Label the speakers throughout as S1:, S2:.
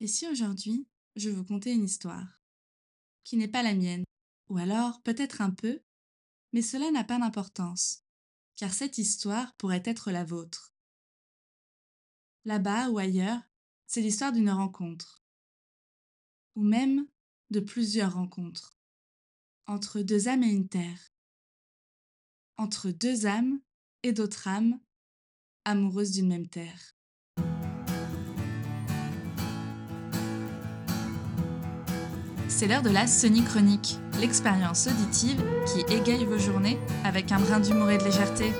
S1: Et si aujourd'hui, je vous contais une histoire qui n'est pas la mienne, ou alors peut-être un peu, mais cela n'a pas d'importance, car cette histoire pourrait être la vôtre. Là-bas ou ailleurs, c'est l'histoire d'une rencontre, ou même de plusieurs rencontres, entre deux âmes et une terre, entre deux âmes et d'autres âmes amoureuses d'une même terre. C'est l'heure de la Sony Chronique, l'expérience auditive qui égaye vos journées avec un brin d'humour et de légèreté.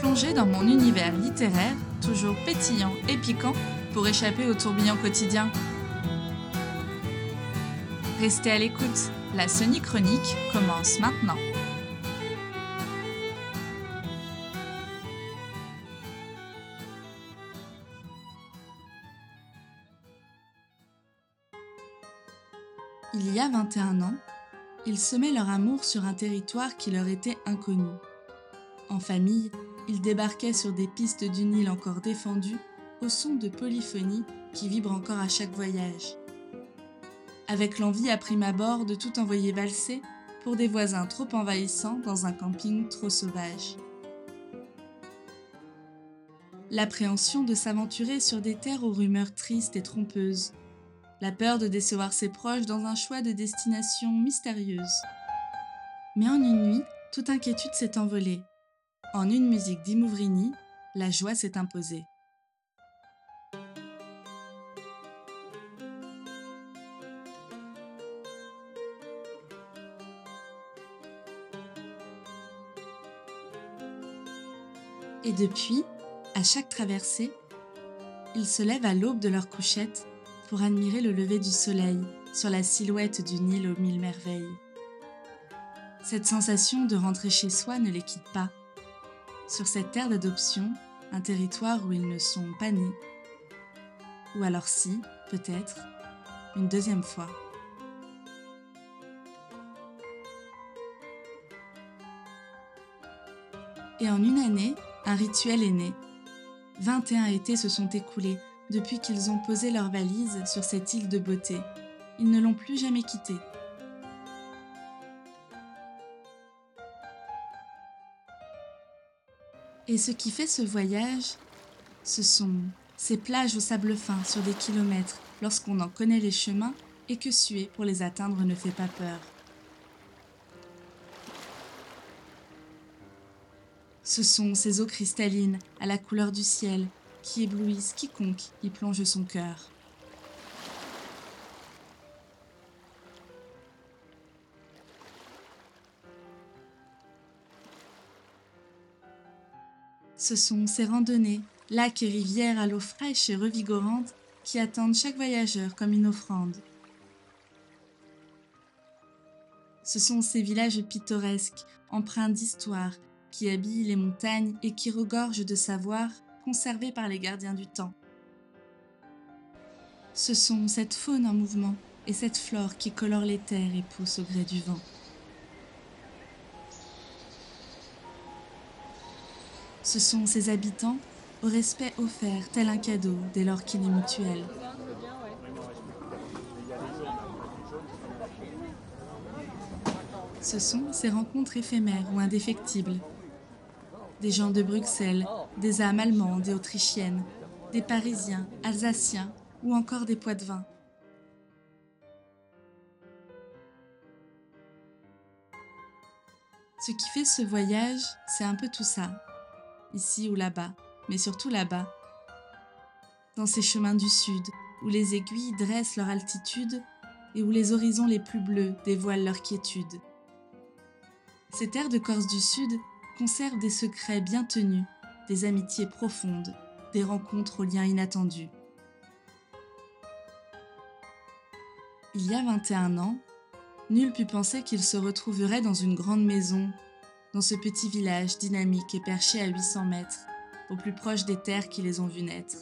S1: Plongez dans mon univers littéraire, toujours pétillant et piquant, pour échapper au tourbillon quotidien. Restez à l'écoute, la Sony Chronique commence maintenant. Il y a 21 ans, ils semaient leur amour sur un territoire qui leur était inconnu. En famille, ils débarquaient sur des pistes d'une île encore défendue au son de polyphonie qui vibre encore à chaque voyage. Avec l'envie à prime abord de tout envoyer valser pour des voisins trop envahissants dans un camping trop sauvage. L'appréhension de s'aventurer sur des terres aux rumeurs tristes et trompeuses, la peur de décevoir ses proches dans un choix de destination mystérieuse. Mais en une nuit, toute inquiétude s'est envolée. En une musique d'Imouvrini, la joie s'est imposée. Et depuis, à chaque traversée, ils se lèvent à l'aube de leur couchette pour admirer le lever du soleil sur la silhouette d'une île aux mille merveilles. Cette sensation de rentrer chez soi ne les quitte pas. Sur cette terre d'adoption, un territoire où ils ne sont pas nés. Ou alors si, peut-être, une deuxième fois. Et en une année, un rituel est né. 21 étés se sont écoulés depuis qu'ils ont posé leurs valises sur cette île de beauté. Ils ne l'ont plus jamais quittée. Et ce qui fait ce voyage, ce sont ces plages au sable fin sur des kilomètres lorsqu'on en connaît les chemins et que suer pour les atteindre ne fait pas peur. Ce sont ces eaux cristallines à la couleur du ciel qui éblouissent quiconque y plonge son cœur. Ce sont ces randonnées, lacs et rivières à l'eau fraîche et revigorante qui attendent chaque voyageur comme une offrande. Ce sont ces villages pittoresques, empreints d'histoire, qui habillent les montagnes et qui regorgent de savoir conservés par les gardiens du temps. Ce sont cette faune en mouvement et cette flore qui colore les terres et pousse au gré du vent. Ce sont ces habitants au respect offert tel un cadeau dès lors qu'il est mutuel. Ce sont ces rencontres éphémères ou indéfectibles des gens de Bruxelles, des âmes allemandes et autrichiennes, des Parisiens, Alsaciens ou encore des Poitevins. Ce qui fait ce voyage, c'est un peu tout ça, ici ou là-bas, mais surtout là-bas. Dans ces chemins du sud, où les aiguilles dressent leur altitude et où les horizons les plus bleus dévoilent leur quiétude. Ces terres de Corse du Sud conserve des secrets bien tenus, des amitiés profondes, des rencontres aux liens inattendus. Il y a 21 ans, nul put penser qu'il se retrouverait dans une grande maison, dans ce petit village dynamique et perché à 800 mètres, au plus proche des terres qui les ont vus naître,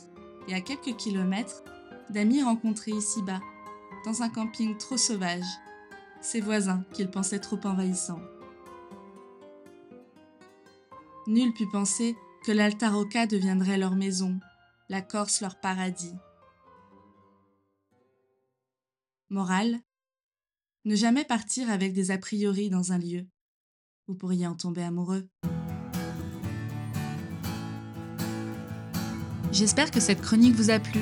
S1: et à quelques kilomètres d'amis rencontrés ici-bas, dans un camping trop sauvage, ses voisins qu'il pensait trop envahissants. Nul put penser que l'Alta Rocca deviendrait leur maison, la Corse leur paradis. Morale Ne jamais partir avec des a priori dans un lieu. Vous pourriez en tomber amoureux. J'espère que cette chronique vous a plu.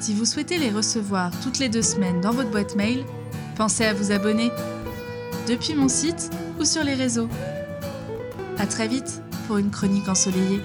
S1: Si vous souhaitez les recevoir toutes les deux semaines dans votre boîte mail, pensez à vous abonner depuis mon site ou sur les réseaux. À très vite pour une chronique ensoleillée.